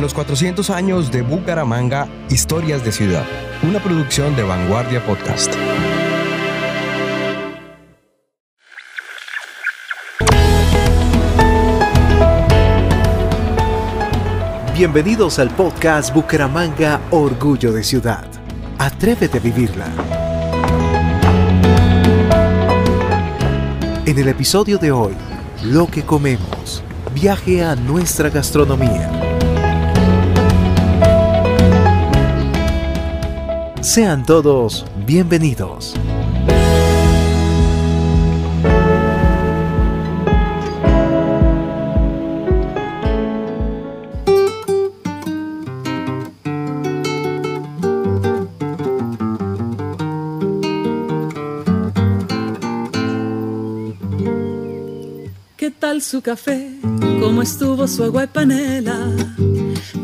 En los 400 años de Bucaramanga, Historias de Ciudad, una producción de Vanguardia Podcast. Bienvenidos al podcast Bucaramanga Orgullo de Ciudad. Atrévete a vivirla. En el episodio de hoy, lo que comemos. Viaje a nuestra gastronomía. Sean todos bienvenidos. ¿Qué tal su café? ¿Cómo estuvo su agua y panela?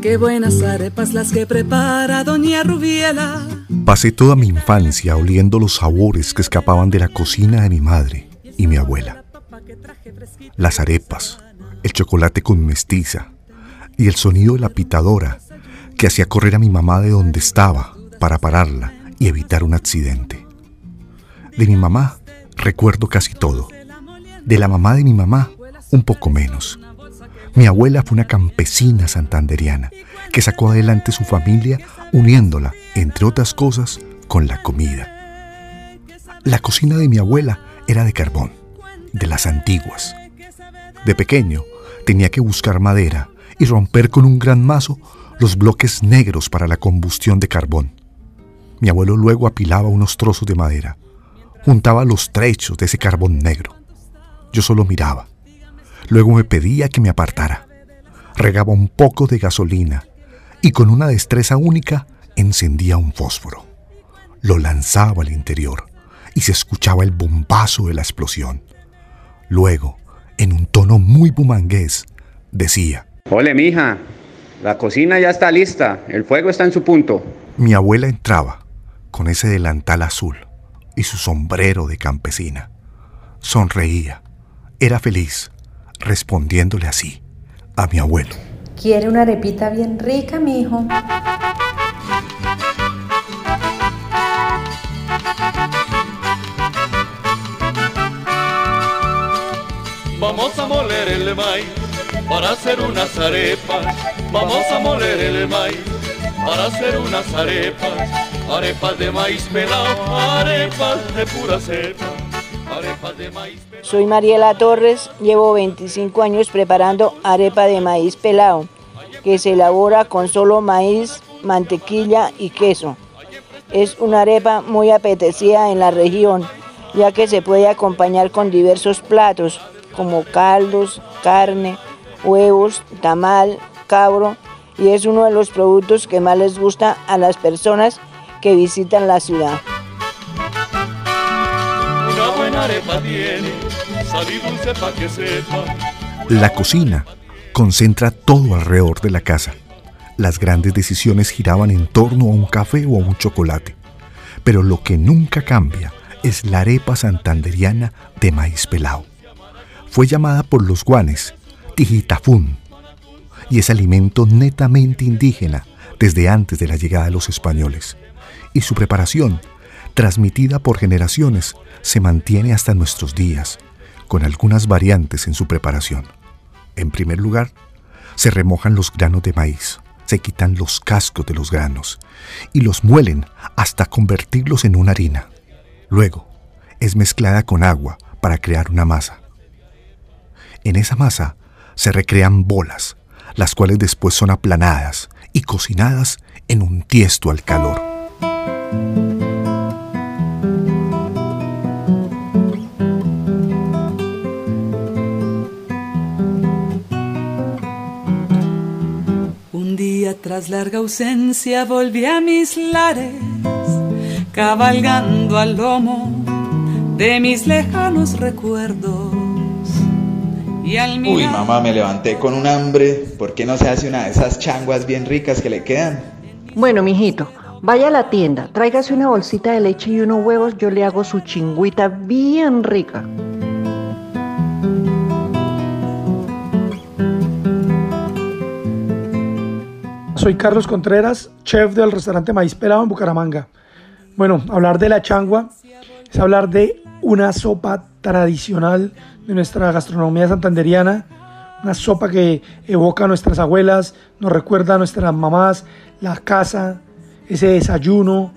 Qué buenas arepas las que prepara doña Rubiela. Pasé toda mi infancia oliendo los sabores que escapaban de la cocina de mi madre y mi abuela. Las arepas, el chocolate con mestiza y el sonido de la pitadora que hacía correr a mi mamá de donde estaba para pararla y evitar un accidente. De mi mamá recuerdo casi todo. De la mamá de mi mamá, un poco menos. Mi abuela fue una campesina santanderiana que sacó adelante su familia uniéndola, entre otras cosas, con la comida. La cocina de mi abuela era de carbón, de las antiguas. De pequeño tenía que buscar madera y romper con un gran mazo los bloques negros para la combustión de carbón. Mi abuelo luego apilaba unos trozos de madera, juntaba los trechos de ese carbón negro. Yo solo miraba. Luego me pedía que me apartara. Regaba un poco de gasolina y con una destreza única encendía un fósforo. Lo lanzaba al interior y se escuchaba el bombazo de la explosión. Luego, en un tono muy bumangués, decía: Ole, mija, la cocina ya está lista, el fuego está en su punto. Mi abuela entraba con ese delantal azul y su sombrero de campesina. Sonreía era feliz respondiéndole así a mi abuelo. ¿Quiere una arepita bien rica, mi hijo? Vamos a moler el maíz para hacer unas arepas. Vamos a moler el maíz para hacer unas arepas. Arepas de maíz pelado, arepas de pura cepa. Soy Mariela Torres, llevo 25 años preparando arepa de maíz pelado, que se elabora con solo maíz, mantequilla y queso. Es una arepa muy apetecida en la región, ya que se puede acompañar con diversos platos, como caldos, carne, huevos, tamal, cabro, y es uno de los productos que más les gusta a las personas que visitan la ciudad. La cocina concentra todo alrededor de la casa. Las grandes decisiones giraban en torno a un café o a un chocolate. Pero lo que nunca cambia es la arepa santanderiana de maíz pelado. Fue llamada por los guanes tijitafún y es alimento netamente indígena desde antes de la llegada de los españoles. Y su preparación, transmitida por generaciones, se mantiene hasta nuestros días, con algunas variantes en su preparación. En primer lugar, se remojan los granos de maíz, se quitan los cascos de los granos y los muelen hasta convertirlos en una harina. Luego, es mezclada con agua para crear una masa. En esa masa se recrean bolas, las cuales después son aplanadas y cocinadas en un tiesto al calor. Tras larga ausencia volví a mis lares, cabalgando al lomo de mis lejanos recuerdos. Y al Uy, mamá, me levanté con un hambre. ¿Por qué no se hace una de esas changuas bien ricas que le quedan? Bueno, mijito, vaya a la tienda, tráigase una bolsita de leche y unos huevos, yo le hago su chingüita bien rica. Soy Carlos Contreras, chef del restaurante Maíz Pelado en Bucaramanga. Bueno, hablar de la changua es hablar de una sopa tradicional de nuestra gastronomía santanderiana, una sopa que evoca a nuestras abuelas, nos recuerda a nuestras mamás, la casa, ese desayuno,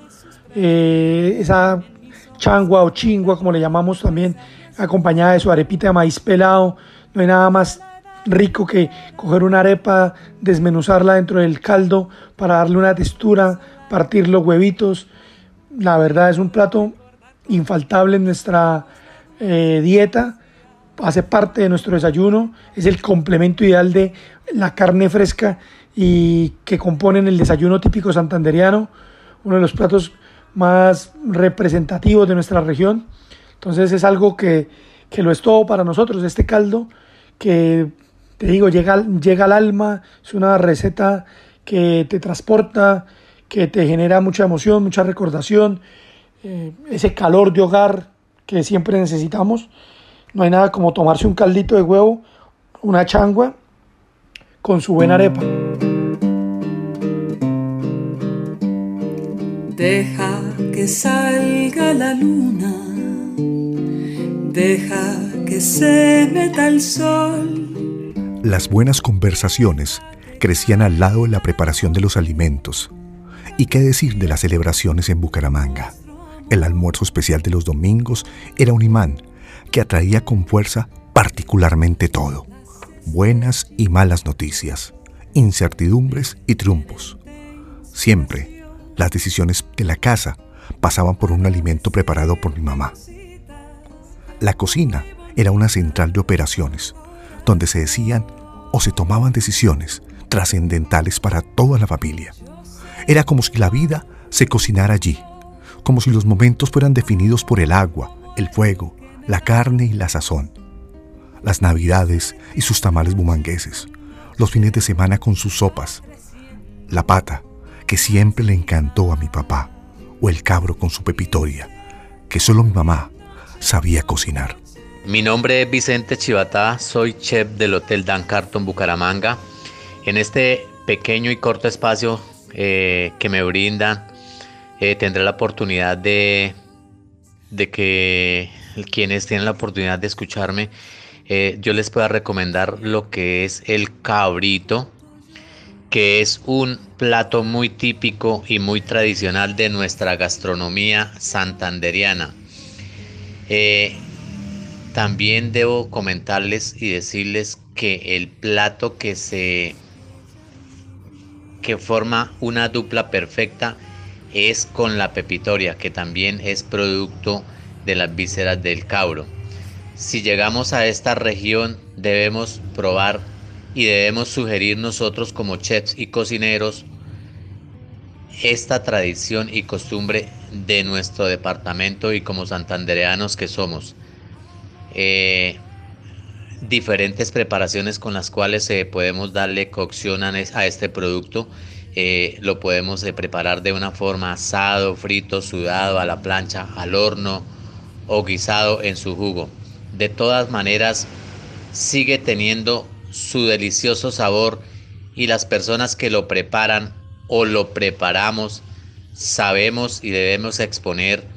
eh, esa changua o chingua, como le llamamos también, acompañada de su arepita de maíz pelado. No hay nada más rico que coger una arepa, desmenuzarla dentro del caldo para darle una textura, partir los huevitos. La verdad es un plato infaltable en nuestra eh, dieta, hace parte de nuestro desayuno, es el complemento ideal de la carne fresca y que componen el desayuno típico santanderiano, uno de los platos más representativos de nuestra región. Entonces es algo que, que lo es todo para nosotros, este caldo que te digo, llega, llega al alma, es una receta que te transporta, que te genera mucha emoción, mucha recordación, eh, ese calor de hogar que siempre necesitamos. No hay nada como tomarse un caldito de huevo, una changua, con su buena arepa. Deja que salga la luna, deja que se meta el sol las buenas conversaciones crecían al lado de la preparación de los alimentos. ¿Y qué decir de las celebraciones en Bucaramanga? El almuerzo especial de los domingos era un imán que atraía con fuerza particularmente todo. Buenas y malas noticias, incertidumbres y triunfos. Siempre las decisiones de la casa pasaban por un alimento preparado por mi mamá. La cocina era una central de operaciones, donde se decían o se tomaban decisiones trascendentales para toda la familia. Era como si la vida se cocinara allí, como si los momentos fueran definidos por el agua, el fuego, la carne y la sazón. Las navidades y sus tamales bumangueses, los fines de semana con sus sopas, la pata, que siempre le encantó a mi papá, o el cabro con su pepitoria, que solo mi mamá sabía cocinar. Mi nombre es Vicente Chivatá, soy chef del Hotel Dan Carton Bucaramanga. En este pequeño y corto espacio eh, que me brindan, eh, tendré la oportunidad de, que quienes tienen la oportunidad de escucharme, eh, yo les pueda recomendar lo que es el cabrito, que es un plato muy típico y muy tradicional de nuestra gastronomía santanderiana. También debo comentarles y decirles que el plato que se que forma una dupla perfecta es con la pepitoria, que también es producto de las vísceras del cabro. Si llegamos a esta región debemos probar y debemos sugerir nosotros como chefs y cocineros esta tradición y costumbre de nuestro departamento y como santandereanos que somos. Eh, diferentes preparaciones con las cuales eh, podemos darle cocción a, este producto. Eh, lo podemos preparar de una forma asado, frito, sudado, a la plancha, al horno o guisado en su jugo. De todas maneras, sigue teniendo su delicioso sabor y las personas que lo preparan o lo preparamos sabemos y debemos exponer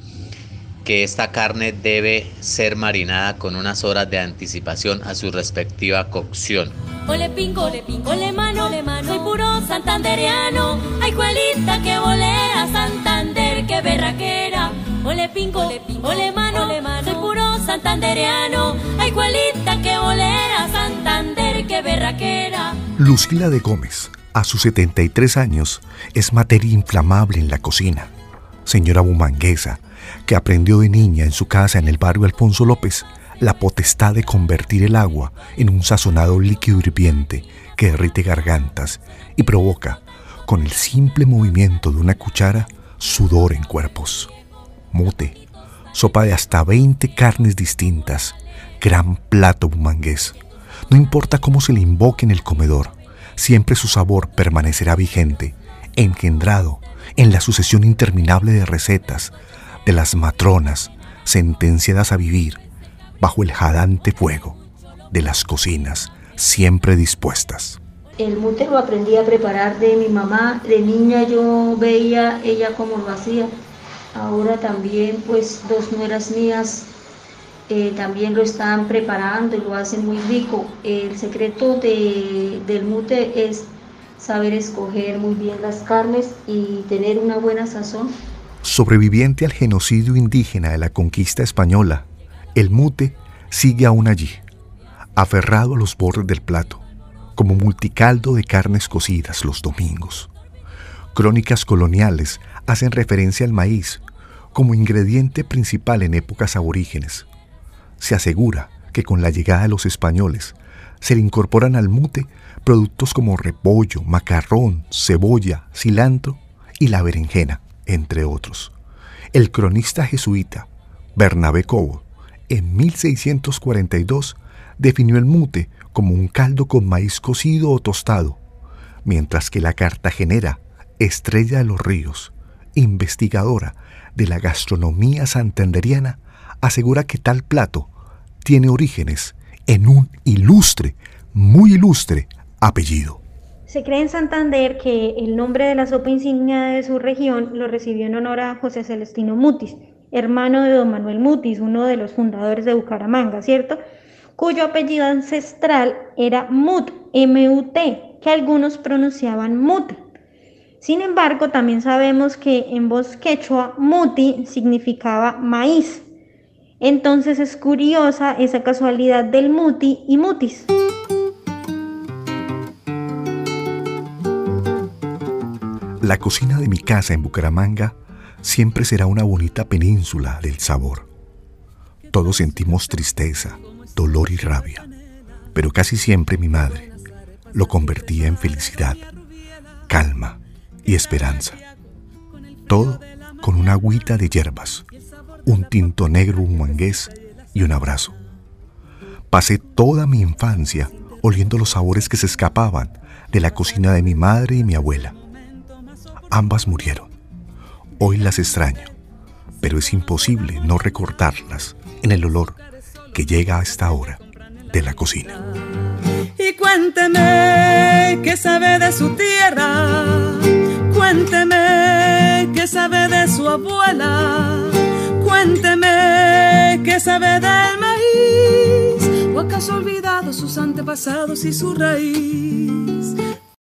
que esta carne debe ser marinada con unas horas de anticipación a su respectiva cocción. Ole pingo, ole pingo, ole mano, ole mano, soy puro santandereano. Ay, cuelita que volea Santander, que berraquera. Ole pingo, ole pingo, ole mano, ole mano, soy puro santandereano. Ay, cuelita que volea Santander, que berraquera. Lucila de Gómez, a sus 73 años, es materia inflamable en la cocina. Señora bumanguesa, que aprendió de niña en su casa en el barrio Alfonso López la potestad de convertir el agua en un sazonado líquido hirviente que derrite gargantas y provoca, con el simple movimiento de una cuchara, sudor en cuerpos. Mute, sopa de hasta 20 carnes distintas, gran plato bumangués. No importa cómo se le invoque en el comedor, siempre su sabor permanecerá vigente, engendrado en la sucesión interminable de recetas, de las matronas sentenciadas a vivir bajo el jadante fuego de las cocinas siempre dispuestas. El mute lo aprendí a preparar de mi mamá. De niña yo veía ella cómo lo hacía. Ahora también pues dos nueras mías eh, también lo están preparando y lo hacen muy rico. El secreto de, del mute es saber escoger muy bien las carnes y tener una buena sazón. Sobreviviente al genocidio indígena de la conquista española, el mute sigue aún allí, aferrado a los bordes del plato, como multicaldo de carnes cocidas los domingos. Crónicas coloniales hacen referencia al maíz como ingrediente principal en épocas aborígenes, se asegura que con la llegada de los españoles se le incorporan al mute productos como repollo, macarrón, cebolla, cilantro y la berenjena, entre otros. El cronista jesuita Bernabé Cobo, en 1642, definió el mute como un caldo con maíz cocido o tostado, mientras que la cartagenera Estrella de los Ríos, investigadora de la gastronomía santanderiana, asegura que tal plato tiene orígenes en un ilustre, muy ilustre apellido. Se cree en Santander que el nombre de la sopa insignia de su región lo recibió en honor a José Celestino Mutis, hermano de don Manuel Mutis, uno de los fundadores de Bucaramanga, ¿cierto? Cuyo apellido ancestral era Mut, M-U-T, que algunos pronunciaban Mut. Sin embargo, también sabemos que en voz quechua, Muti significaba maíz. Entonces es curiosa esa casualidad del muti y mutis. La cocina de mi casa en Bucaramanga siempre será una bonita península del sabor. Todos sentimos tristeza, dolor y rabia, pero casi siempre mi madre lo convertía en felicidad, calma y esperanza. Todo con una agüita de hierbas un tinto negro un mangués y un abrazo. Pasé toda mi infancia oliendo los sabores que se escapaban de la cocina de mi madre y mi abuela. Ambas murieron. Hoy las extraño, pero es imposible no recordarlas en el olor que llega a esta hora de la cocina. Y cuénteme qué sabe de su tierra, cuénteme qué sabe de su abuela Cuénteme qué sabe del maíz, o acaso olvidado sus antepasados y su raíz.